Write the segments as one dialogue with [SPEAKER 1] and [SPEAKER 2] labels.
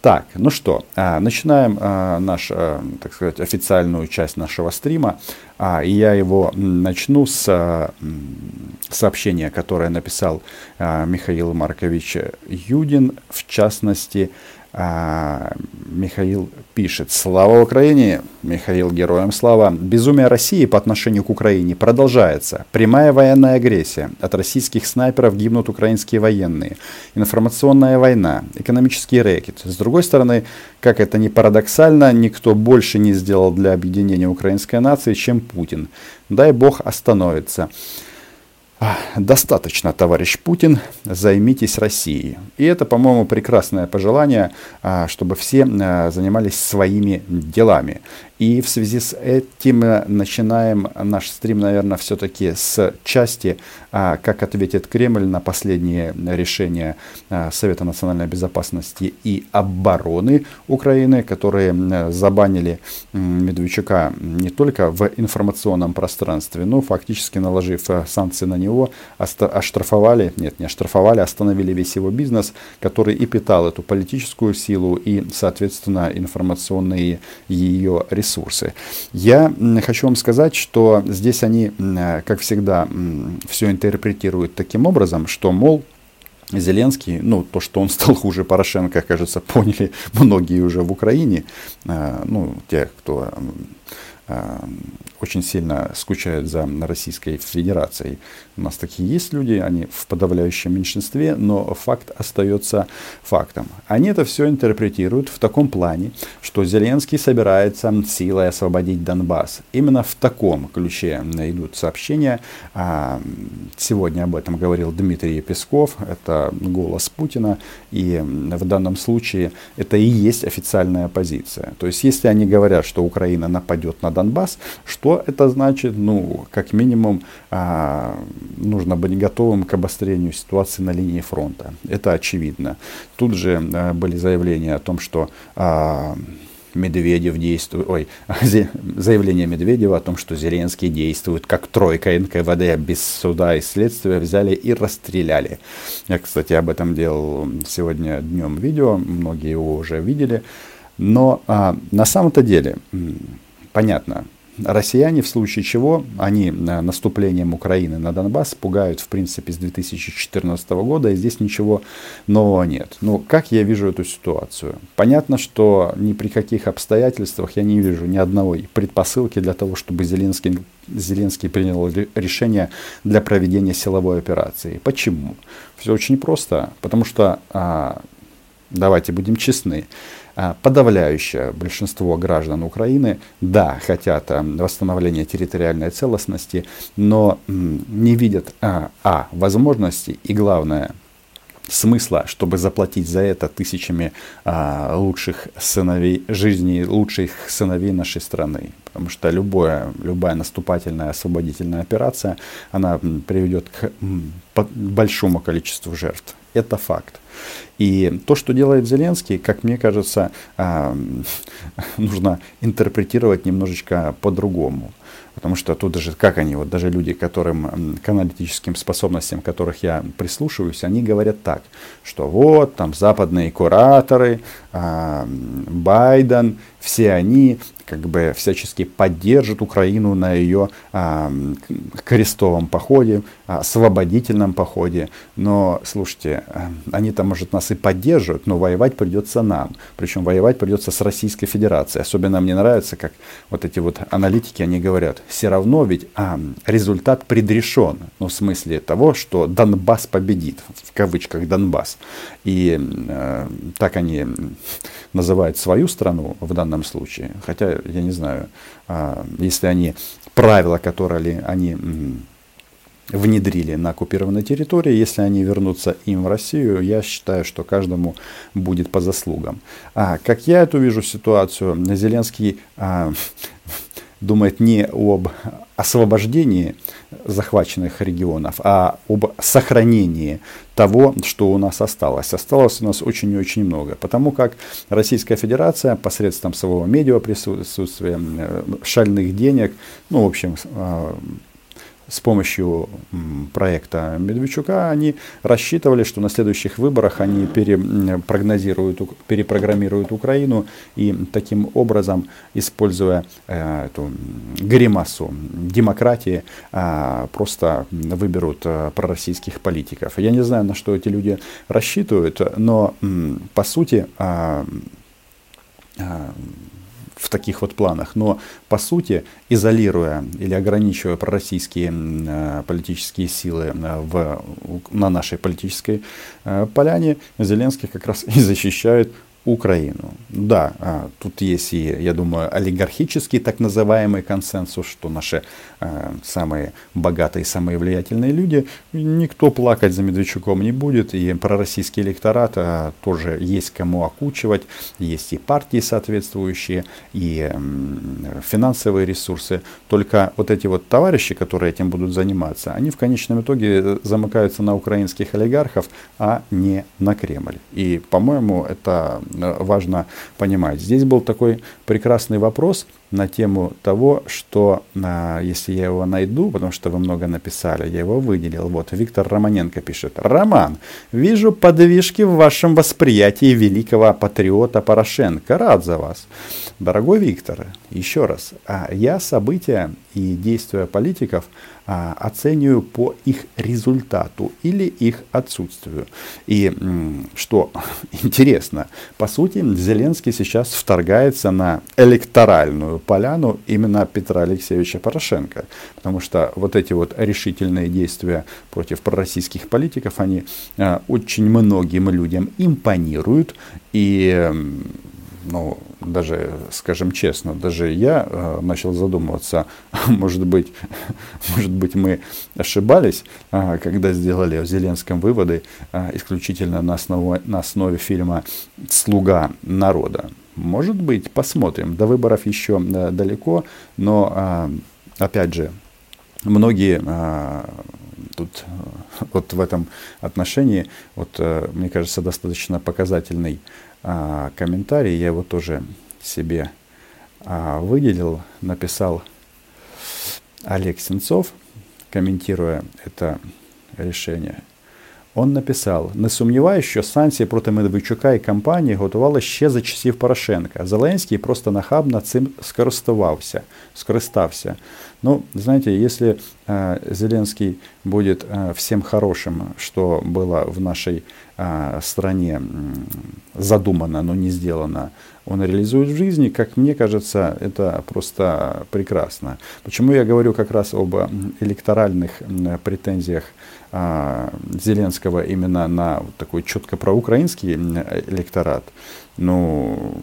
[SPEAKER 1] Так, ну что, а, начинаем а, наш, а, так сказать, официальную часть нашего стрима. И я его начну с сообщения, которое написал Михаил Маркович Юдин, в частности, а, Михаил пишет. Слава Украине! Михаил героям слава! Безумие России по отношению к Украине продолжается. Прямая военная агрессия. От российских снайперов гибнут украинские военные. Информационная война. Экономический рэкет. С другой стороны, как это ни парадоксально, никто больше не сделал для объединения украинской нации, чем Путин. Дай бог остановится. Достаточно, товарищ Путин, займитесь Россией. И это, по-моему, прекрасное пожелание, а, чтобы все а, занимались своими делами. И в связи с этим э, начинаем наш стрим, наверное, все-таки с части, а, как ответит Кремль на последние решения а, Совета национальной безопасности и обороны Украины, которые забанили Медведчука не только в информационном пространстве, но фактически наложив э, санкции на него, оштрафовали, нет, не оштрафовали, остановили весь его бизнес, который и питал эту политическую силу и, соответственно, информационные ее ресурсы. Я хочу вам сказать, что здесь они, как всегда, все интерпретируют таким образом, что, мол, Зеленский, ну, то, что он стал хуже Порошенко, кажется, поняли многие уже в Украине, а, ну, те, кто а, очень сильно скучают за Российской Федерацией. У нас такие есть люди, они в подавляющем меньшинстве, но факт остается фактом. Они это все интерпретируют в таком плане, что Зеленский собирается силой освободить Донбасс. Именно в таком ключе идут сообщения. А, сегодня об этом говорил Дмитрий Песков, это голос Путина, и в данном случае это и есть официальная позиция. То есть если они говорят, что Украина нападет на Донбасс, что что это значит? Ну, как минимум, а, нужно быть готовым к обострению ситуации на линии фронта. Это очевидно. Тут же а, были заявления о том, что а, Медведев действует, ой, заявление Медведева о том, что Зеленский действует как тройка НКВД без суда и следствия, взяли и расстреляли. Я, кстати, об этом делал сегодня днем видео, многие его уже видели. Но а, на самом-то деле, понятно, Россияне в случае чего, они э, наступлением Украины на Донбасс пугают в принципе с 2014 года, и здесь ничего нового нет. Но как я вижу эту ситуацию? Понятно, что ни при каких обстоятельствах я не вижу ни одной предпосылки для того, чтобы Зеленский, Зеленский принял решение для проведения силовой операции. Почему? Все очень просто. Потому что, а, давайте будем честны, подавляющее большинство граждан Украины, да, хотят а, восстановления территориальной целостности, но не видят а, а возможности и главное смысла, чтобы заплатить за это тысячами а, лучших сыновей жизни, лучших сыновей нашей страны. Потому что любое, любая наступательная освободительная операция, она приведет к большому количеству жертв. Это факт. И то, что делает Зеленский, как мне кажется, а, нужно интерпретировать немножечко по-другому. Потому что тут даже, как они, вот даже люди, которым, к аналитическим способностям которых я прислушиваюсь, они говорят так, что вот там западные кураторы, а, Байден, все они как бы всячески поддержат Украину на ее а, крестовом походе, а, освободительном походе. Но, слушайте, а, они там, может, нас и поддерживают, но воевать придется нам. Причем воевать придется с Российской Федерацией. Особенно мне нравится, как вот эти вот аналитики, они говорят, все равно ведь а, результат предрешен. Ну, в смысле того, что Донбасс победит, в кавычках Донбасс. И а, так они называют свою страну в данном случае. Хотя, я не знаю, а, если они правила, которые они внедрили на оккупированной территории, если они вернутся им в Россию, я считаю, что каждому будет по заслугам. А как я эту вижу ситуацию, Зеленский а, думает не об освобождении захваченных регионов, а об сохранении того, что у нас осталось. Осталось у нас очень и очень много, потому как Российская Федерация посредством своего медиа присутствия, э, шальных денег, ну, в общем, а, с помощью проекта Медведчука они рассчитывали, что на следующих выборах они перепрогнозируют, перепрограммируют Украину и таким образом, используя э, эту гримасу демократии, э, просто выберут э, пророссийских политиков. Я не знаю, на что эти люди рассчитывают, но по сути в таких вот планах. Но по сути, изолируя или ограничивая пророссийские э, политические силы э, в, на нашей политической э, поляне, Зеленский как раз и защищает Украину. Да, а, тут есть и, я думаю, олигархический так называемый консенсус, что наши э, самые богатые, самые влиятельные люди, никто плакать за Медведчуком не будет, и пророссийский электорат э, тоже есть кому окучивать, есть и партии соответствующие, и э, финансовые ресурсы. Только вот эти вот товарищи, которые этим будут заниматься, они в конечном итоге замыкаются на украинских олигархов, а не на Кремль. И, по-моему, это Э, важно понимать. Здесь был такой прекрасный вопрос на тему того, что а, если я его найду, потому что вы много написали, я его выделил. Вот, Виктор Романенко пишет. Роман, вижу подвижки в вашем восприятии великого патриота Порошенко. Рад за вас. Дорогой Виктор, еще раз, а, я события и действия политиков оцениваю по их результату или их отсутствию. И что интересно, по сути, Зеленский сейчас вторгается на электоральную поляну именно Петра Алексеевича Порошенко. Потому что вот эти вот решительные действия против пророссийских политиков, они а, очень многим людям импонируют. И ну, даже, скажем честно, даже я э, начал задумываться, может быть, может быть, мы ошибались, э, когда сделали о Зеленском выводы э, исключительно на основе, на основе фильма «Слуга народа». Может быть, посмотрим. До выборов еще э, далеко, но, э, опять же, многие э, тут э, вот в этом отношении, вот, э, мне кажется, достаточно показательный а, комментарий, я его тоже себе а, выделил, написал Олег Сенцов, комментируя это решение. Он написав: не сумніваюся, що санкції проти Медведчука і кампанії готували ще за часів Порошенка. Зеленський просто нахабно цим скористувався, скористався. Ну, знаете, если э, Зеленский будет э, всем хорошим, что было в нашей э, стране задумано, но не сделано, он реализует в жизни, как мне кажется, это просто прекрасно. Почему я говорю как раз об электоральных претензиях а, Зеленского именно на такой четко проукраинский электорат? Ну,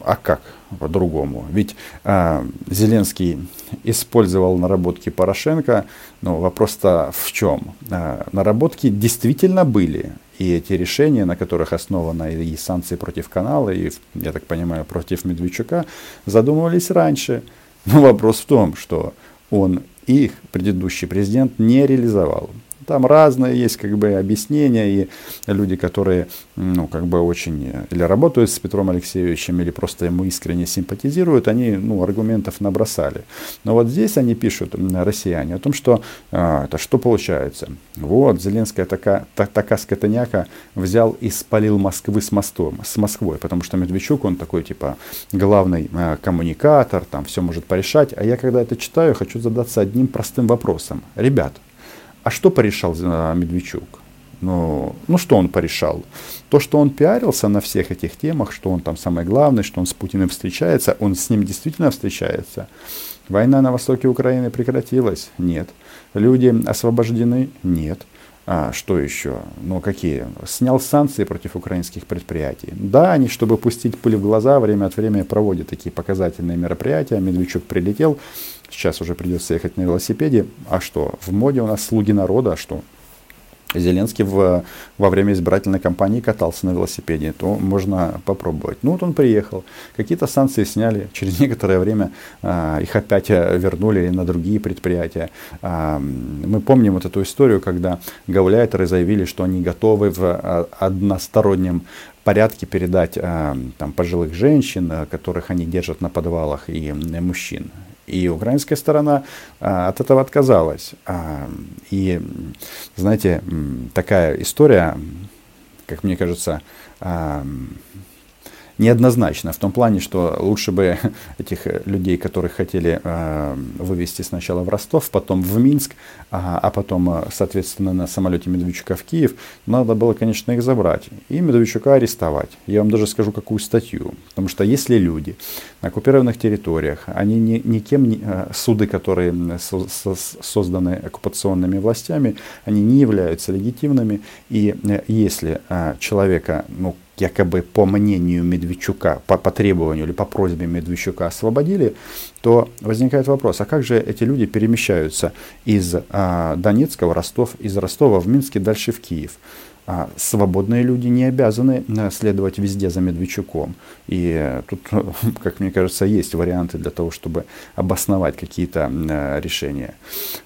[SPEAKER 1] а как по-другому? Ведь а, Зеленский использовал наработки Порошенко, но вопрос-то в чем? А, наработки действительно были. И эти решения, на которых основаны и санкции против канала, и, я так понимаю, против Медведчука, задумывались раньше. Но вопрос в том, что он их, предыдущий президент, не реализовал. Там разные есть как бы объяснения, и люди, которые, ну, как бы очень или работают с Петром Алексеевичем, или просто ему искренне симпатизируют, они, ну, аргументов набросали. Но вот здесь они пишут, россияне, о том, что а, это что получается? Вот, Зеленская такая, та, такая скотоняка взял и спалил Москвы с мостом, с Москвой, потому что Медведчук, он такой, типа, главный а, коммуникатор, там все может порешать. А я, когда это читаю, хочу задаться одним простым вопросом. Ребят, а что порешал Медведчук? Ну, ну что он порешал? То, что он пиарился на всех этих темах, что он там самый главный, что он с Путиным встречается, он с ним действительно встречается. Война на востоке Украины прекратилась? Нет. Люди освобождены? Нет. А, что еще? Ну, какие? Снял санкции против украинских предприятий. Да, они, чтобы пустить пыль в глаза, время от времени проводят такие показательные мероприятия. Медведчук прилетел, Сейчас уже придется ехать на велосипеде. А что? В моде у нас слуги народа, а что? Зеленский в, во время избирательной кампании катался на велосипеде, то можно попробовать. Ну вот он приехал, какие-то санкции сняли, через некоторое время а, их опять э, вернули на другие предприятия. А, мы помним вот эту историю, когда гауляйтеры заявили, что они готовы в а, одностороннем порядке передать а, там, пожилых женщин, которых они держат на подвалах, и мужчин. И украинская сторона а, от этого отказалась. А, и, знаете, такая история, как мне кажется, а, неоднозначно в том плане, что лучше бы этих людей, которых хотели э, вывести сначала в Ростов, потом в Минск, а, а потом, э, соответственно, на самолете Медведчука в Киев, надо было, конечно, их забрать и Медведчука арестовать. Я вам даже скажу, какую статью. Потому что если люди на оккупированных территориях, они ни, никем, не, э, суды, которые со, со, созданы оккупационными властями, они не являются легитимными. И э, если э, человека, ну, якобы по мнению Медведчука, по, по требованию или по просьбе Медведчука освободили, то возникает вопрос, а как же эти люди перемещаются из а, Донецка в Ростов, из Ростова в Минск и дальше в Киев? А свободные люди не обязаны э, следовать везде за Медведчуком. И э, тут, как мне кажется, есть варианты для того, чтобы обосновать какие-то э, решения.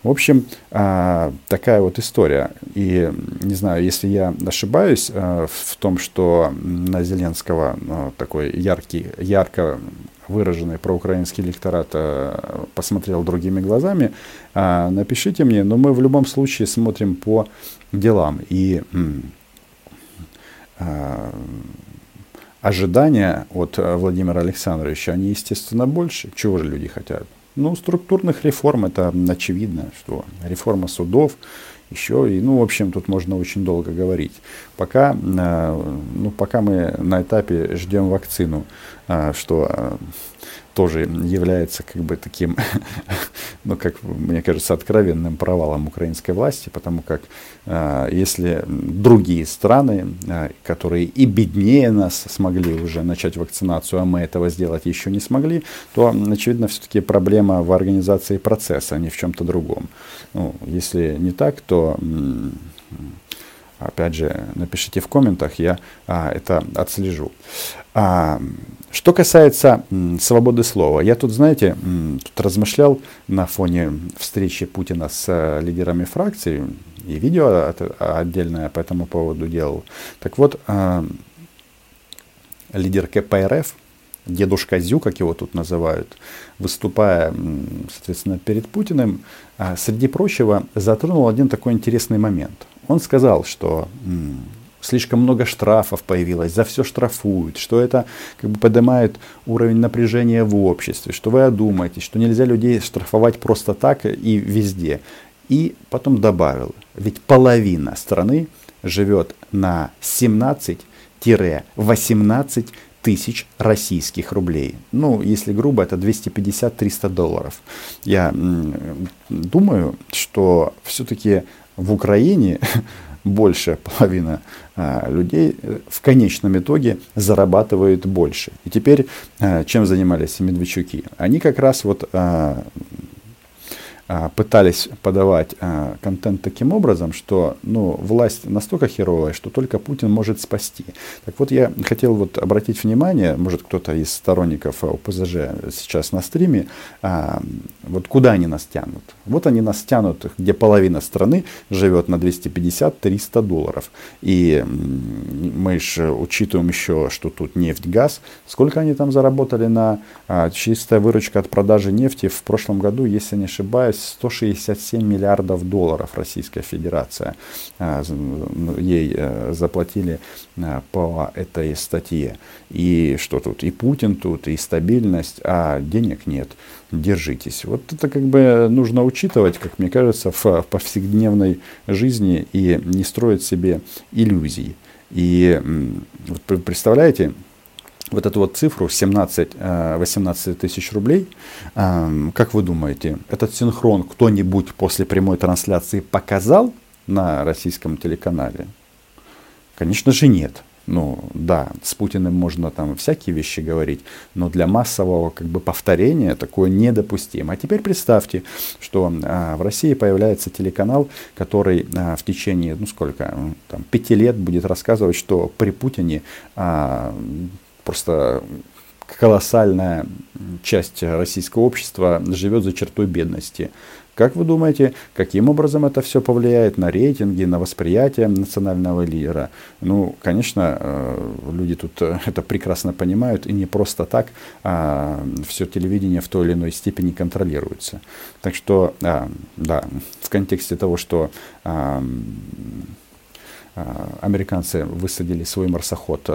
[SPEAKER 1] В общем, а, такая вот история. И не знаю, если я ошибаюсь в том, что на Зеленского такой яркий, ярко выраженный проукраинский электорат посмотрел другими глазами, а, напишите мне, но мы в любом случае смотрим по делам. И а, ожидания от э, Владимира Александровича, они, естественно, больше. Чего же люди хотят? Ну, структурных реформ, это очевидно, что реформа судов, еще, и, ну, в общем, тут можно очень долго говорить. Пока, э, ну, пока мы на этапе ждем вакцину, э, что тоже является как бы таким, ну, как мне кажется, откровенным провалом украинской власти, потому как э, если другие страны, которые и беднее нас смогли уже начать вакцинацию, а мы этого сделать еще не смогли, то, очевидно, все-таки проблема в организации процесса, а не в чем-то другом. Ну, если не так, то опять же, напишите в комментах, я а, это отслежу. А, что касается свободы слова, я тут, знаете, тут размышлял на фоне встречи Путина с а, лидерами фракций, и видео от, отдельное по этому поводу делал. Так вот, а, лидер КПРФ, дедушка Зю, как его тут называют, выступая, соответственно, перед Путиным, а, среди прочего, затронул один такой интересный момент. Он сказал, что слишком много штрафов появилось, за все штрафуют, что это как бы поднимает уровень напряжения в обществе, что вы одумаетесь, что нельзя людей штрафовать просто так и везде. И потом добавил, ведь половина страны живет на 17-18 тысяч российских рублей. Ну, если грубо, это 250-300 долларов. Я думаю, что все-таки в Украине больше половина а, людей э, в конечном итоге зарабатывают больше. И теперь а, чем занимались Медведчуки? Они как раз вот а, пытались подавать а, контент таким образом, что ну, власть настолько херовая, что только Путин может спасти. Так вот, я хотел вот обратить внимание, может кто-то из сторонников ОПЗЖ сейчас на стриме, а, вот куда они нас тянут. Вот они нас тянут, где половина страны живет на 250-300 долларов. И мы же учитываем еще, что тут нефть, газ. Сколько они там заработали на чистая выручка от продажи нефти в прошлом году, если не ошибаюсь, 167 миллиардов долларов Российская Федерация ну, ей э, заплатили а, по этой статье. И что тут? И Путин тут, и стабильность, а денег нет. Держитесь. Вот это как бы нужно учитывать, как мне кажется, в повседневной жизни и не строить себе иллюзий. И вот представляете, вот эту вот цифру 17-18 э, тысяч рублей, эм, как вы думаете, этот синхрон кто-нибудь после прямой трансляции показал на российском телеканале? Конечно же нет. Ну да, с Путиным можно там всякие вещи говорить, но для массового как бы повторения такое недопустимо. А теперь представьте, что а, в России появляется телеканал, который а, в течение, ну сколько, там, пяти лет будет рассказывать, что при Путине а, просто колоссальная часть российского общества живет за чертой бедности. Как вы думаете, каким образом это все повлияет на рейтинги, на восприятие национального лидера? Ну, конечно, э, люди тут э, это прекрасно понимают, и не просто так а, все телевидение в той или иной степени контролируется. Так что, а, да, в контексте того, что американцы высадили свой марсоход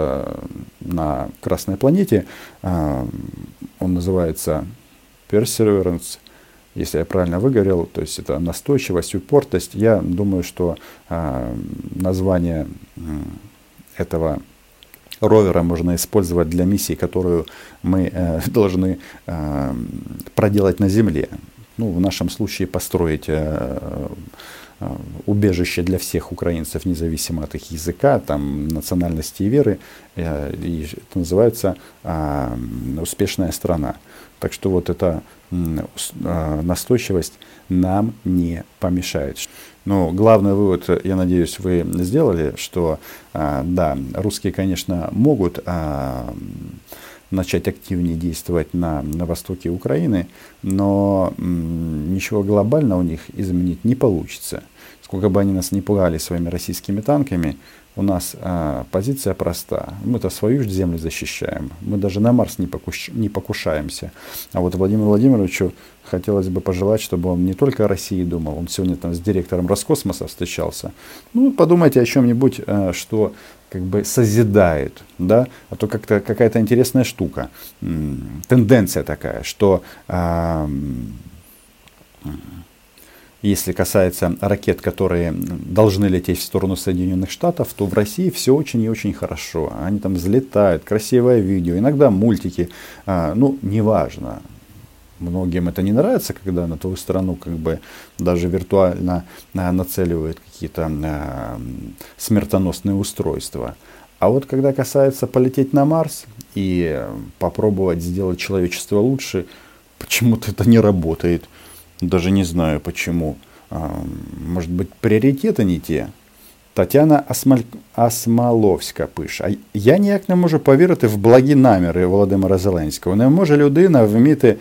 [SPEAKER 1] на Красной планете, он называется Perseverance, если я правильно выговорил, то есть это настойчивость, упортость. Я думаю, что э, название э, этого ровера можно использовать для миссии, которую мы э, должны э, проделать на Земле. Ну, в нашем случае построить э, э, убежище для всех украинцев, независимо от их языка, там, национальности и веры. Э, и это называется э, «Успешная страна». Так что вот эта а, настойчивость нам не помешает. Но главный вывод, я надеюсь, вы сделали, что а, да, русские, конечно, могут а, начать активнее действовать на, на востоке Украины, но ничего глобального у них изменить не получится. Сколько бы они нас не пугали своими российскими танками, у нас а, позиция проста. Мы-то свою же землю защищаем. Мы даже на Марс не, покуш... не покушаемся. А вот Владимиру Владимировичу хотелось бы пожелать, чтобы он не только о России думал. Он сегодня там с директором Роскосмоса встречался. Ну, подумайте о чем-нибудь, а, что как бы созидает, да, а то как-то какая-то интересная штука, тенденция такая, что а, если касается ракет, которые должны лететь в сторону Соединенных Штатов, то в России все очень и очень хорошо. Они там взлетают, красивое видео, иногда мультики, а, ну, неважно. Многим это не нравится, когда на твою страну как бы даже виртуально а, нацеливают какие-то а, смертоносные устройства. А вот когда касается полететь на Марс и попробовать сделать человечество лучше, почему-то это не работает. Даже не знаю почему. А, может быть, приоритети не те. Тетяна Асмаль... Асмаловська пише: Я ніяк не можу повірити в благі наміри Володимира Зеленського. Не може людина вміти е,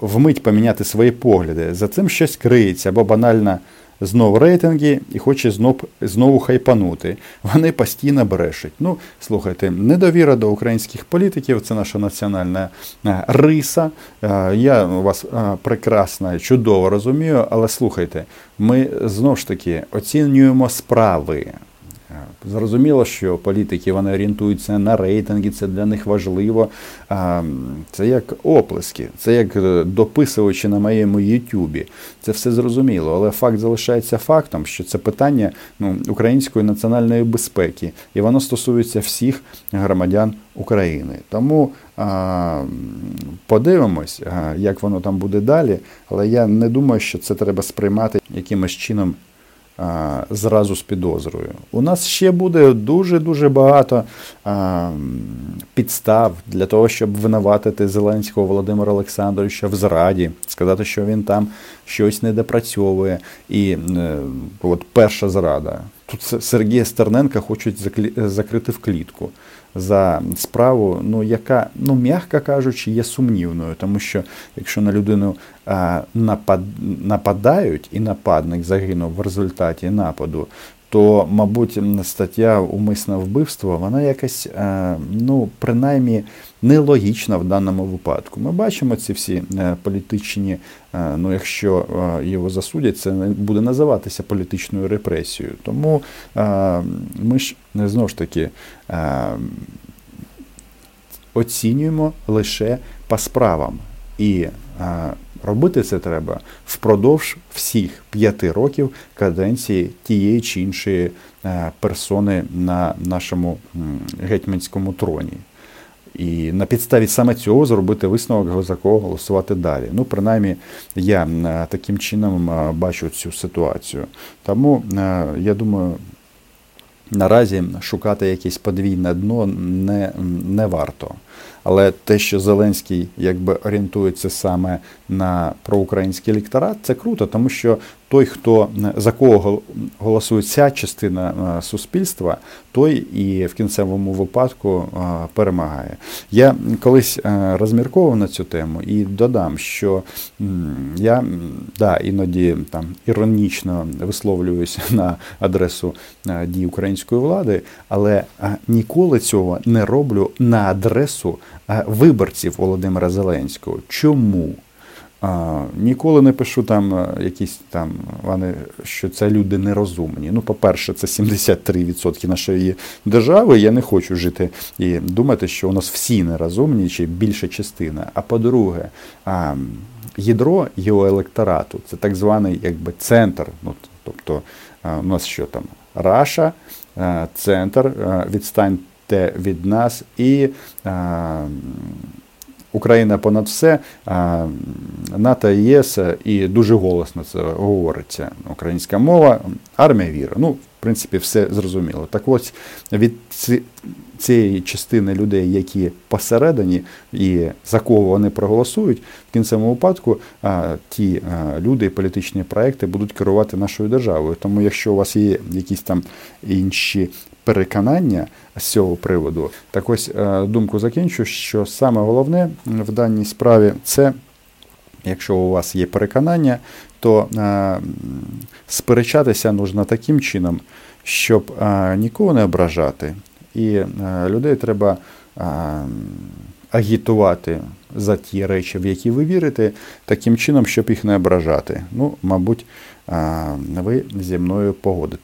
[SPEAKER 1] вмить поміняти свої погляди. За цим щось криється або банальна знов рейтинги і хоче знов, знову хайпанути. Вони постійно брешуть. Ну, слухайте, недовіра до українських політиків це наша національна е, риса. Е, я вас е, прекрасно, чудово розумію, але слухайте, ми знову ж таки оцінюємо справи. Зрозуміло, що політики вони орієнтуються на рейтинги, це для них важливо. Це як оплески, це як е, дописувачі на моєму Ютубі. Це все зрозуміло, але факт залишається фактом, що це питання ну, української національної безпеки, і воно стосується всіх громадян України. Тому а, подивимось, як воно там буде далі. Але я не думаю, що це треба сприймати якимось чином зразу з підозрою. У нас ще буде дуже-дуже багато а, підстав для того, щоб винуватити Зеленського Володимира Олександровича в зраді, сказати, що він там щось не допрацьовує. І е, от перша зрада. Тут Сергія Стерненка хочуть закрити в клітку за справу, ну яка, ну м'яко кажучи, є сумнівною, тому що якщо на людину нападають і нападник загинув в результаті нападу, то, мабуть, стаття умисне вбивство, вона якась, е, ну, принаймні, нелогічна в даному випадку. Ми бачимо ці всі е, політичні, е, ну, якщо його засудять, це буде називатися політичною репресією. Тому ми ж знову ж таки оцінюємо лише по справам. І Робити це треба впродовж всіх п'яти років каденції тієї чи іншої е, персони на нашому гетьманському троні. І на підставі саме цього зробити висновок, за кого голосувати далі. Ну, принаймні, я е, таким чином е, бачу цю ситуацію. Тому я думаю, наразі шукати якесь подвійне дно не, не варто. Але те, що Зеленський якби орієнтується саме на проукраїнський електорат, це круто, тому що той, хто за кого голосує ця частина суспільства, той і в кінцевому випадку перемагає. Я колись розмірковував на цю тему і додам, що я да, іноді там іронічно висловлююся на адресу дій української влади, але ніколи цього не роблю на адресу виборців Володимира Зеленського. Чому? А, Ніколи не пишу там е, якісь там, вони, що це люди нерозумні. Ну, по-перше, це 73% нашої держави. Я не хочу жити і думати, що у нас всі нерозумні, чи більша частина. А по-друге, ядро його електорату це так званий якби центр. Ну, Тобто у нас що там? Раша, е, центр, е, відстаньте від нас і. Україна понад все, НАТО і ЄС і дуже голосно це говориться. Українська мова, армія віра. Ну, в принципі, все зрозуміло. Так ось від цієї частини людей, які посередині і за кого вони проголосують, в кінцевому випадку ті люди, політичні проекти будуть керувати нашою державою. Тому, якщо у вас є якісь там інші переконання з цього приводу. Так ось е, думку закінчу, що саме головне в даній справі це, якщо у вас є переконання, то е, сперечатися нужно таким чином, щоб е, нікого не ображати, і людей треба агітувати за ті речі, в які ви вірите, таким чином, щоб їх не ображати. Ну, мабуть, ви зі мною погодитесь.